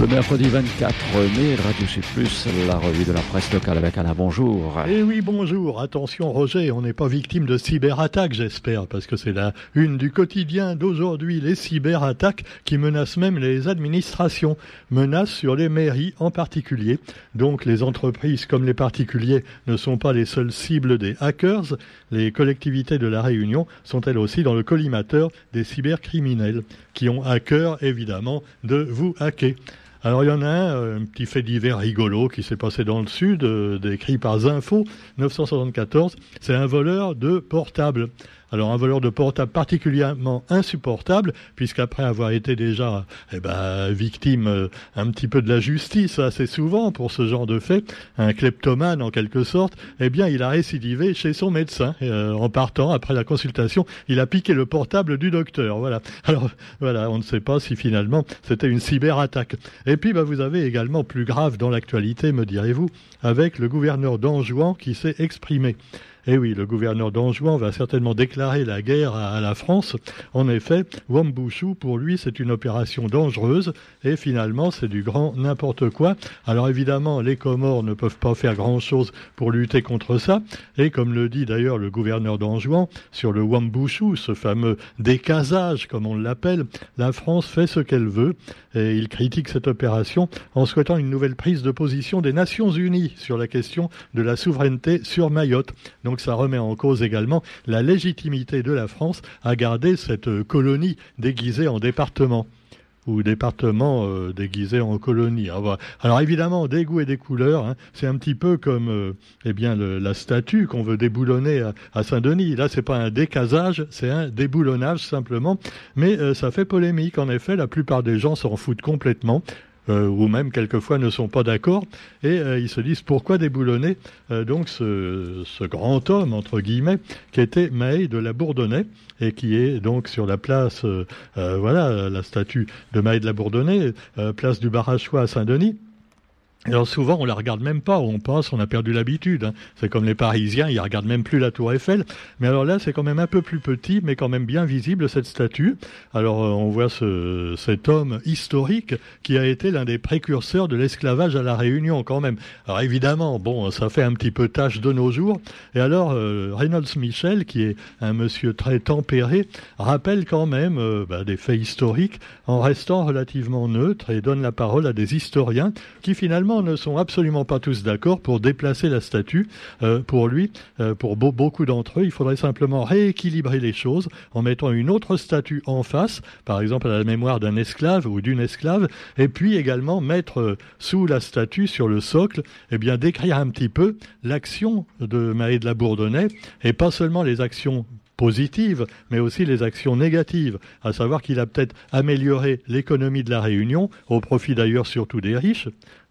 Le mercredi 24 mai, Radio C+, la revue de la presse locale avec Alain, bonjour. Eh oui, bonjour. Attention Roger, on n'est pas victime de cyberattaques, j'espère, parce que c'est la une du quotidien d'aujourd'hui, les cyberattaques qui menacent même les administrations, menacent sur les mairies en particulier. Donc les entreprises comme les particuliers ne sont pas les seules cibles des hackers, les collectivités de la Réunion sont elles aussi dans le collimateur des cybercriminels, qui ont à cœur évidemment de vous hacker. Alors il y en a un, euh, un petit fait divers rigolo qui s'est passé dans le sud, euh, décrit par Zinfo 974. C'est un voleur de portable. Alors un voleur de portable particulièrement insupportable, puisqu'après avoir été déjà eh ben, victime euh, un petit peu de la justice assez souvent pour ce genre de fait, un kleptomane en quelque sorte, eh bien il a récidivé chez son médecin. Euh, en partant, après la consultation, il a piqué le portable du docteur. Voilà. Alors voilà, on ne sait pas si finalement c'était une cyberattaque. Et puis bah, vous avez également plus grave dans l'actualité, me direz-vous, avec le gouverneur d'Anjouan qui s'est exprimé. Eh oui, le gouverneur d'Anjouan va certainement déclarer la guerre à, la France. En effet, Wambushu, pour lui, c'est une opération dangereuse et finalement, c'est du grand n'importe quoi. Alors évidemment, les Comores ne peuvent pas faire grand-chose pour lutter contre ça. Et comme le dit d'ailleurs le gouverneur d'Anjouan sur le Wambushu, ce fameux décasage, comme on l'appelle, la France fait ce qu'elle veut et il critique cette opération en souhaitant une nouvelle prise de position des Nations Unies sur la question de la souveraineté sur Mayotte. Ça remet en cause également la légitimité de la France à garder cette colonie déguisée en département ou département euh, déguisé en colonie. Alors évidemment, des goûts et des couleurs, hein, c'est un petit peu comme euh, eh bien la statue qu'on veut déboulonner à, Saint-Denis. Là, c'est pas un décasage, c'est un déboulonnage simplement, mais euh, ça fait polémique. En effet, la plupart des gens s'en foutent complètement. Euh, ou même quelquefois ne sont pas d'accord, et euh, ils se disent pourquoi déboulonner euh, donc ce, ce, grand homme entre guillemets qui était Maé de la Bourdonnais et qui est donc sur la place, voilà la statue de Maé de la Bourdonnais, place du Barachois à Saint-Denis. Alors souvent, on la regarde même pas, on passe, on a perdu l'habitude. Hein. C'est comme les Parisiens, ils regardent même plus la Tour Eiffel. Mais alors là, c'est quand même un peu plus petit, mais quand même bien visible cette statue. Alors euh, on voit ce, cet homme historique qui a été l'un des précurseurs de l'esclavage à la Réunion quand même. Alors évidemment, bon, ça fait un petit peu tâche de nos jours. Et alors euh, Reynolds Michel, qui est un monsieur très tempéré, rappelle quand même euh, bah, des faits historiques en restant relativement neutre et donne la parole à des historiens qui finalement ne sont absolument pas tous d'accord pour déplacer la statue. Euh, pour lui, euh, pour be beaucoup d'entre eux, il faudrait simplement rééquilibrer les choses en mettant une autre statue en face, par exemple à la mémoire d'un esclave ou d'une esclave, et puis également mettre euh, sous la statue, sur le socle, eh bien décrire un petit peu l'action de Maé de la Bourdonnais, et pas seulement les actions positives, mais aussi les actions négatives, à savoir qu'il a peut-être amélioré l'économie de la Réunion, au profit d'ailleurs surtout des riches,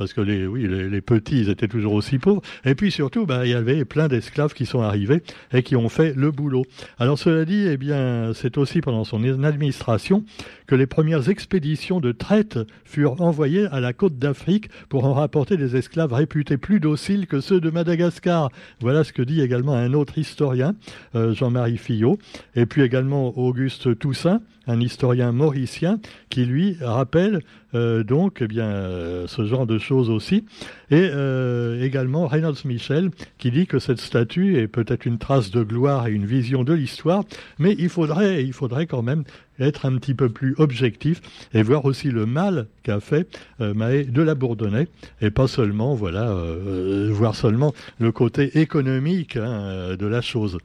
parce que les, oui, les, petits, ils étaient toujours aussi pauvres. Et puis surtout, bah, il y avait plein d'esclaves qui sont arrivés et qui ont fait le boulot. Alors cela dit, eh bien, c'est aussi pendant son administration que les premières expéditions de traite furent envoyées à la côte d'Afrique pour en rapporter des esclaves réputés plus dociles que ceux de Madagascar. Voilà ce que dit également un autre historien, euh, Jean-Marie Fillot, et puis également Auguste Toussaint, un historien mauricien qui lui rappelle euh, donc eh bien euh, ce genre de choses aussi et euh, également Reynolds Michel qui dit que cette statue est peut-être une trace de gloire et une vision de l'histoire mais il faudrait il faudrait quand même être un petit peu plus objectif et voir aussi le mal qu'a fait euh, de la Bourdonnais et pas seulement voilà euh, voir seulement le côté économique hein, de la chose.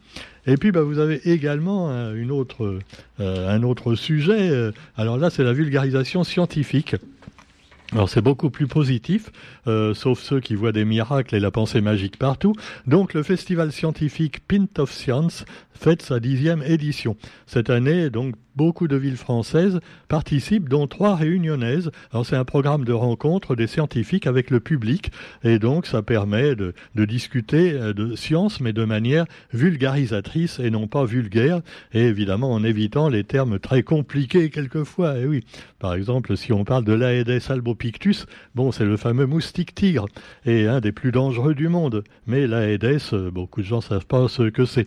Et puis bah, vous avez également une autre, euh, un autre sujet. Euh, alors là, c'est la vulgarisation scientifique. Alors c'est beaucoup plus positif, euh, sauf ceux qui voient des miracles et la pensée magique partout. Donc le festival scientifique Pint of Science fête sa dixième édition. Cette année, donc beaucoup de villes françaises participent, dont trois réunionnaises. Alors c'est un programme de rencontre des scientifiques avec le public, et donc ça permet de, discuter euh, de science, mais de manière vulgarisatrice et non pas vulgaire, et évidemment en évitant les termes très compliqués quelquefois. Et oui, par exemple, si on parle de l'Aedes albopictus, bon, c'est le fameux moustique tigre, et un des plus dangereux du monde. Mais l'Aedes, beaucoup de gens savent pas ce que c'est.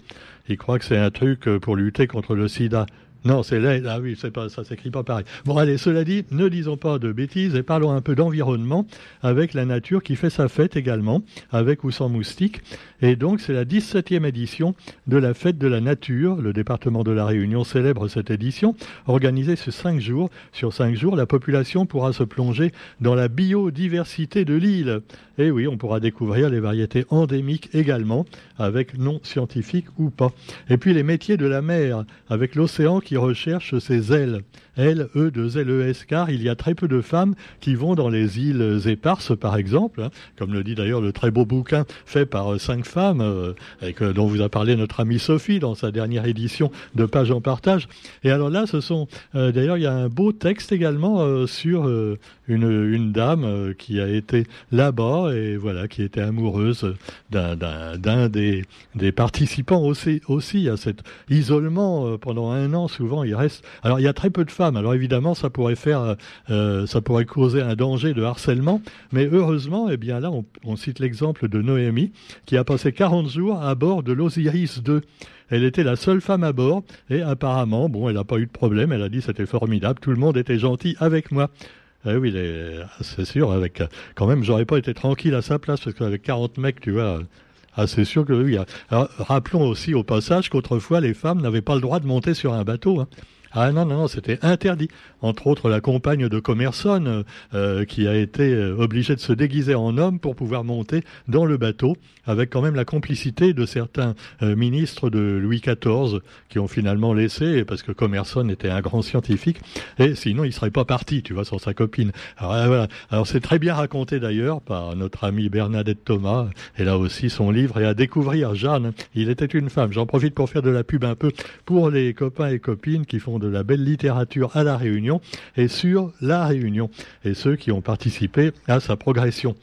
Ils croient que c'est un truc pour lutter contre le sida. Non, c'est l'aide. Ah oui, pas, ça s'écrit pas pareil. Bon, allez, cela dit, ne disons pas de bêtises et parlons un peu d'environnement avec la nature qui fait sa fête également, avec ou sans moustiques. Et donc, c'est la 17e édition de la fête de la nature. Le département de la Réunion célèbre cette édition, organisée sur cinq jours. Sur cinq jours, la population pourra se plonger dans la biodiversité de l'île. Et oui, on pourra découvrir les variétés endémiques également, avec nom scientifique ou pas. Et puis les métiers de la mer, avec l'océan qui recherche ses ailes. L, E, de L, E, S, car il y a très peu de femmes qui vont dans les îles éparses, par exemple, hein, comme le dit d'ailleurs le très beau bouquin fait par euh, cinq femmes, euh, dont vous a parlé notre amie Sophie dans sa dernière édition de Page en partage. Et alors là, ce sont, euh, d'ailleurs, il y a un beau texte également sur une, une, dame qui a été là-bas et voilà, qui était amoureuse d'un des, des participants aussi, aussi à cet isolement pendant un an. Souvent, il reste. Alors, il y a très peu de femmes alors évidemment, ça pourrait faire, euh, euh, ça pourrait causer un danger de harcèlement. Mais heureusement, eh bien là, on, cite l'exemple de Noémie qui a passé 40 jours à bord de l'Osiris 2. Elle était la seule femme à bord et apparemment, bon, elle n'a pas eu de problème. Elle a dit c'était formidable, tout le monde était gentil avec moi. Eh oui, c'est sûr, avec quand même, j'aurais pas été tranquille à sa place parce qu'avec 40 mecs, tu vois. Ah, c'est sûr que oui. Alors, rappelons aussi au passage qu'autrefois, les femmes n'avaient pas le droit de monter sur un bateau. Hein. Ah non, non, non, c'était interdit. Entre autres, la compagne de Commerson, euh, qui a été euh, obligée de se déguiser en homme pour pouvoir monter dans le bateau, avec quand même la complicité de certains euh, ministres de Louis XIV, qui ont finalement laissé, parce que Commerson était un grand scientifique, et sinon il serait pas parti, tu vois, sans sa copine. Alors voilà. Alors c'est très bien raconté d'ailleurs par notre amie Bernadette Thomas. Elle a aussi son livre et à découvrir Jeanne. Il était une femme. J'en profite pour faire de la pub un peu pour les copains et copines qui font de la belle littérature à La Réunion et sur La Réunion et ceux qui ont participé à sa progression.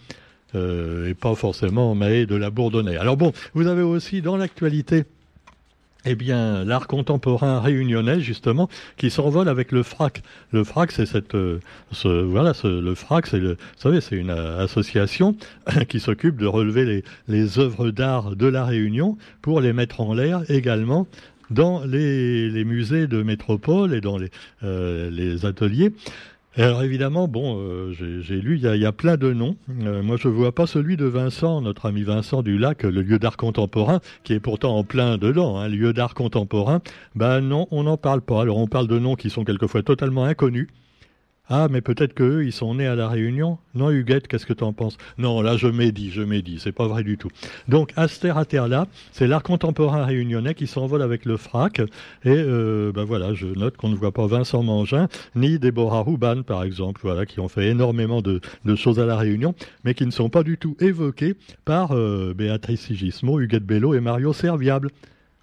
Euh, et pas forcément mais de la Bourdonnais. Alors bon, vous avez aussi dans l'actualité eh bien, l'art contemporain réunionnais, justement, qui s'envole avec le FRAC. Le FRAC, c'est cette, euh, voilà, le FRAC, c'est le, c'est une association qui s'occupe de relever les, les œuvres d'art de la Réunion pour les mettre en l'air également dans les, musées de métropole et dans les, euh, les ateliers. alors évidemment, bon, euh, j'ai lu, il y, a, plein de noms. Euh, moi, je vois pas celui de Vincent, notre ami Vincent du Lac, le lieu d'art contemporain, qui est pourtant en plein dedans, hein, lieu d'art contemporain. Ben non, on n'en parle pas. Alors on parle de noms qui sont quelquefois totalement inconnus. Ah, mais peut-être qu'eux, ils sont nés à la Réunion Non, Huguette, qu'est-ce que tu en penses? Non, là, je médis, je médis, c'est pas vrai du tout. Donc, Aster là, c'est l'art contemporain réunionnais qui s'envole avec le frac. Et euh, ben voilà, je note qu'on ne voit pas Vincent Mangin, ni Déborah Rouban, par exemple, voilà, qui ont fait énormément de, choses à la Réunion, mais qui ne sont pas du tout évoqués par euh, Béatrice Sigismo, Huguette Bello et Mario Serviable.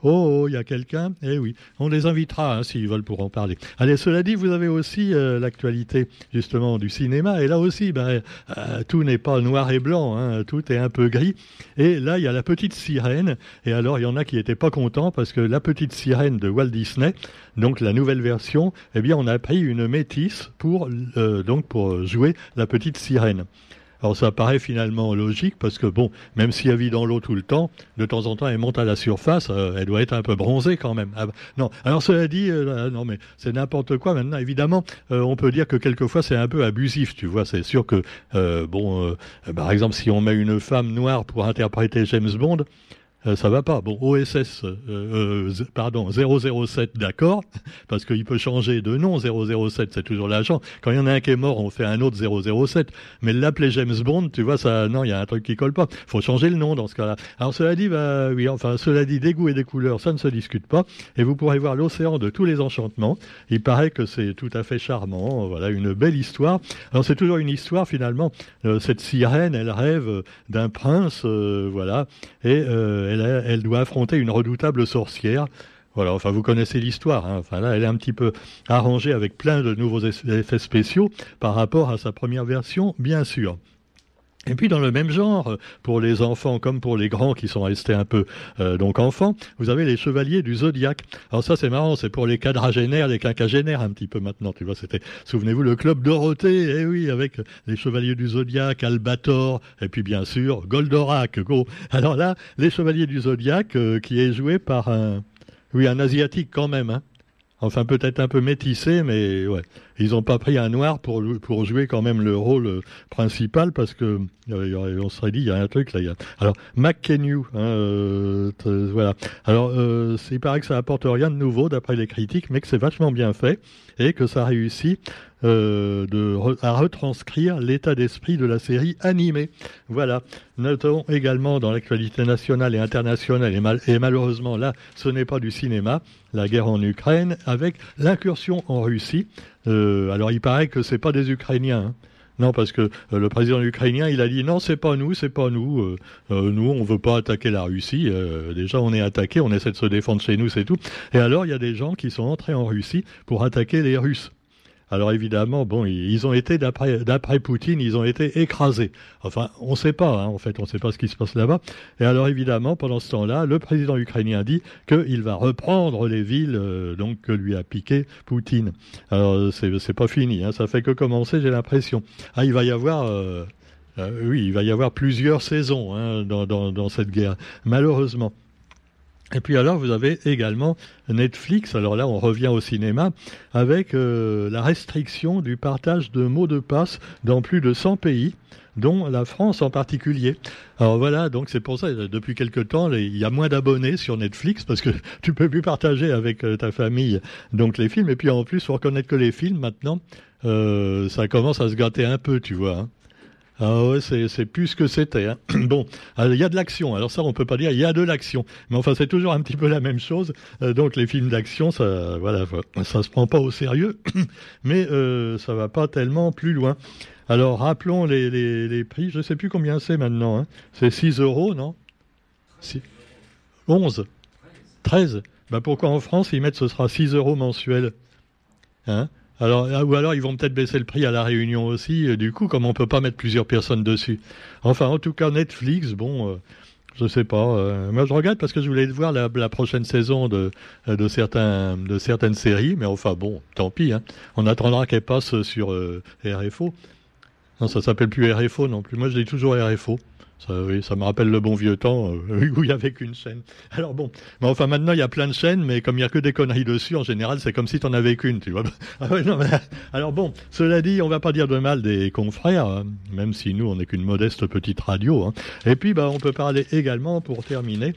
Oh, il y a quelqu'un? Eh oui, on les invitera hein, s'ils veulent pour en parler. Allez, cela dit, vous avez aussi euh, l'actualité justement du cinéma, et là aussi, ben, euh, tout n'est pas noir et blanc, hein, tout est un peu gris. Et là, il y a la petite sirène, et alors il y en a qui n'étaient pas contents parce que la petite sirène de Walt Disney, donc la nouvelle version, eh bien, on a pris une métisse pour euh, donc pour jouer la petite sirène. Alors ça paraît finalement logique parce que bon, même si elle vit dans l'eau tout le temps, de temps en temps elle monte à la surface, euh, elle doit être un peu bronzée quand même. Ah, non, alors cela dit, euh, non mais c'est n'importe quoi maintenant. Évidemment, euh, on peut dire que quelquefois c'est un peu abusif, tu vois. C'est sûr que bon, par exemple, si on met une femme noire pour interpréter James Bond, euh, ça va pas. Bon, OSS, euh, euh pardon, 007, d'accord, parce qu'il peut changer de nom, 007, c'est toujours l'agent. Quand il y en a un qui est mort, on fait un autre 007. Mais l'appeler James Bond, tu vois, ça, non, il y a un truc qui colle pas. faut changer le nom dans ce cas-là. Alors cela dit, bah, oui, enfin, cela dit, des goûts et des couleurs, ça ne se discute pas. Et vous pourrez voir l'océan de tous les enchantements. Il paraît que c'est tout à fait charmant. Voilà, une belle histoire. Alors c'est toujours une histoire, finalement. Euh, cette sirène, elle rêve d'un prince, voilà, et elle, doit affronter une redoutable sorcière. Voilà, enfin vous connaissez l'histoire. Hein. Enfin elle est un petit peu arrangée avec plein de nouveaux effets spéciaux par rapport à sa première version, bien sûr. Et puis dans le même genre, pour les enfants comme pour les grands qui sont restés un peu euh, donc enfants, vous avez les chevaliers du zodiaque. Alors ça c'est marrant, c'est pour les quadragénaires, les quinquagénaires un petit peu maintenant. Tu vois, c'était, souvenez-vous le club Dorothée, eh oui, avec les chevaliers du zodiaque, Albator, et puis bien sûr Goldorak. Go. Alors là, les chevaliers du zodiaque euh, qui est joué par un, oui, un asiatique quand même. Hein. Enfin, peut-être un peu métissé, mais ouais. Ils n'ont pas pris un noir pour, jouer quand même le rôle euh, principal parce que euh, on serait dit il y a un truc là. Alors McKenyu, hein, euh, voilà. Alors euh, il paraît que ça apporte rien de nouveau d'après les critiques, mais que c'est vachement bien fait et que ça réussit euh, à retranscrire l'état d'esprit de la série animée. Voilà. Notons également dans l'actualité nationale et internationale, et, mal, et malheureusement là, ce n'est pas du cinéma, la guerre en Ukraine, avec l'incursion en Russie. Euh, alors il paraît que c'est pas des Ukrainiens. Hein. Non, parce que euh, le président ukrainien, il a dit non, c'est pas nous, c'est pas nous. Nous, on veut pas attaquer la Russie. Déjà, on est attaqué, on essaie de se défendre chez nous, c'est tout. Et alors, il y a des gens qui sont entrés en Russie pour attaquer les Russes. Alors évidemment, bon, ils ont été d'après Poutine, ils ont été écrasés. Enfin, on ne sait pas, hein, en fait, on ne sait pas ce qui se passe là-bas. Et alors évidemment, pendant ce temps-là, le président ukrainien dit qu'il va reprendre les villes euh, que lui a piqué Poutine. Alors c'est pas fini, hein, ça fait que commencer, j'ai l'impression. Ah, il va y avoir euh, euh, oui, il va y avoir plusieurs saisons hein, dans cette guerre, malheureusement. Et puis alors, vous avez également Netflix, alors là on revient au cinéma, avec euh, la restriction du partage de mots de passe dans plus de 100 pays dont la France en particulier. Alors voilà, donc c'est pour ça, depuis quelque temps, il y a moins d'abonnés sur Netflix parce que tu peux plus partager avec euh, ta famille donc les films. Et puis en plus, faut reconnaître que les films maintenant, euh, ça commence à se gâter un peu, tu vois. Hein. Ah ouais, c'est plus ce que c'était. Hein. Bon, il y a de l'action. Alors ça, on peut pas dire il y a de l'action, mais enfin c'est toujours un petit peu la même chose. Euh, donc les films d'action, ça, voilà, ça se prend pas au sérieux, mais euh, ça va pas tellement plus loin. Alors rappelons les, les, prix. Je sais plus combien c'est maintenant. Hein. C'est 6 euros, non? 6... 11 13 bah pourquoi en France ils mettent ce sera 6 euros mensuels hein? Alors, ah, ou alors ils vont peut-être baisser le prix à la Réunion aussi, euh, du coup, comme on peut pas mettre plusieurs personnes dessus. Enfin, en tout cas, Netflix, bon, euh, je sais pas. Euh, moi, je regarde parce que je voulais voir la, prochaine saison de, euh, de, de certaines séries, mais enfin, bon, tant pis. Hein. On attendra qu'elle passe sur RFO. Non, ça s'appelle plus RFO non plus. Moi, je dis toujours RFO. Ça, me rappelle le bon vieux temps euh, où il n'y avait qu'une chaîne. Alors bon, mais enfin maintenant il y a plein de chaînes, mais comme il n'y a que des conneries dessus, en général c'est comme si tu en avais qu'une, tu vois. Ah alors bon, cela dit, on va pas dire de mal des confrères, hein, même si nous on n'est qu'une modeste petite radio. Hein. Et puis bah on peut parler également pour terminer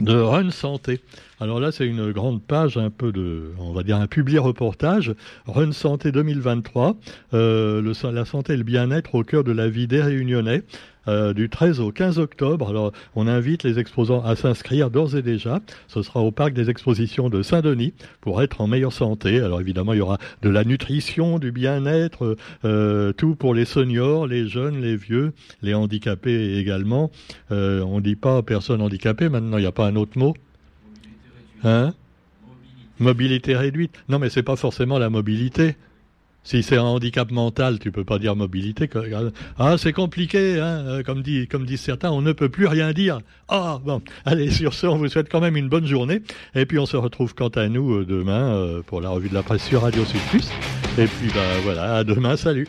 de Run Santé. Alors là, c'est une grande page, un peu de, on va dire un publié reportage, Run Santé 2023, euh, la santé et le bien-être au cœur de la vie des Réunionnais. Euh, du 13 au 15 octobre. Alors, on invite les exposants à s'inscrire d'ores et déjà. Ce sera au parc des expositions de Saint-Denis pour être en meilleure santé. Alors, évidemment, il y aura de la nutrition, du bien-être, euh, tout pour les seniors, les jeunes, les vieux, les handicapés également. Euh, on dit pas personnes handicapées maintenant, il n'y a pas un autre mot? Hein? Mobilité réduite. Non, mais c'est pas forcément la mobilité. Si c'est un handicap mental, tu peux pas dire mobilité. Ah, c'est compliqué, hein, euh, comme, dit, comme disent certains, on ne peut plus rien dire. Ah, bon, allez, sur ce, on vous souhaite quand même une bonne journée. Et puis, on se retrouve quant à nous euh, demain euh, pour la revue de la presse sur Radio Sud Plus. Et puis, bah voilà, à demain, salut.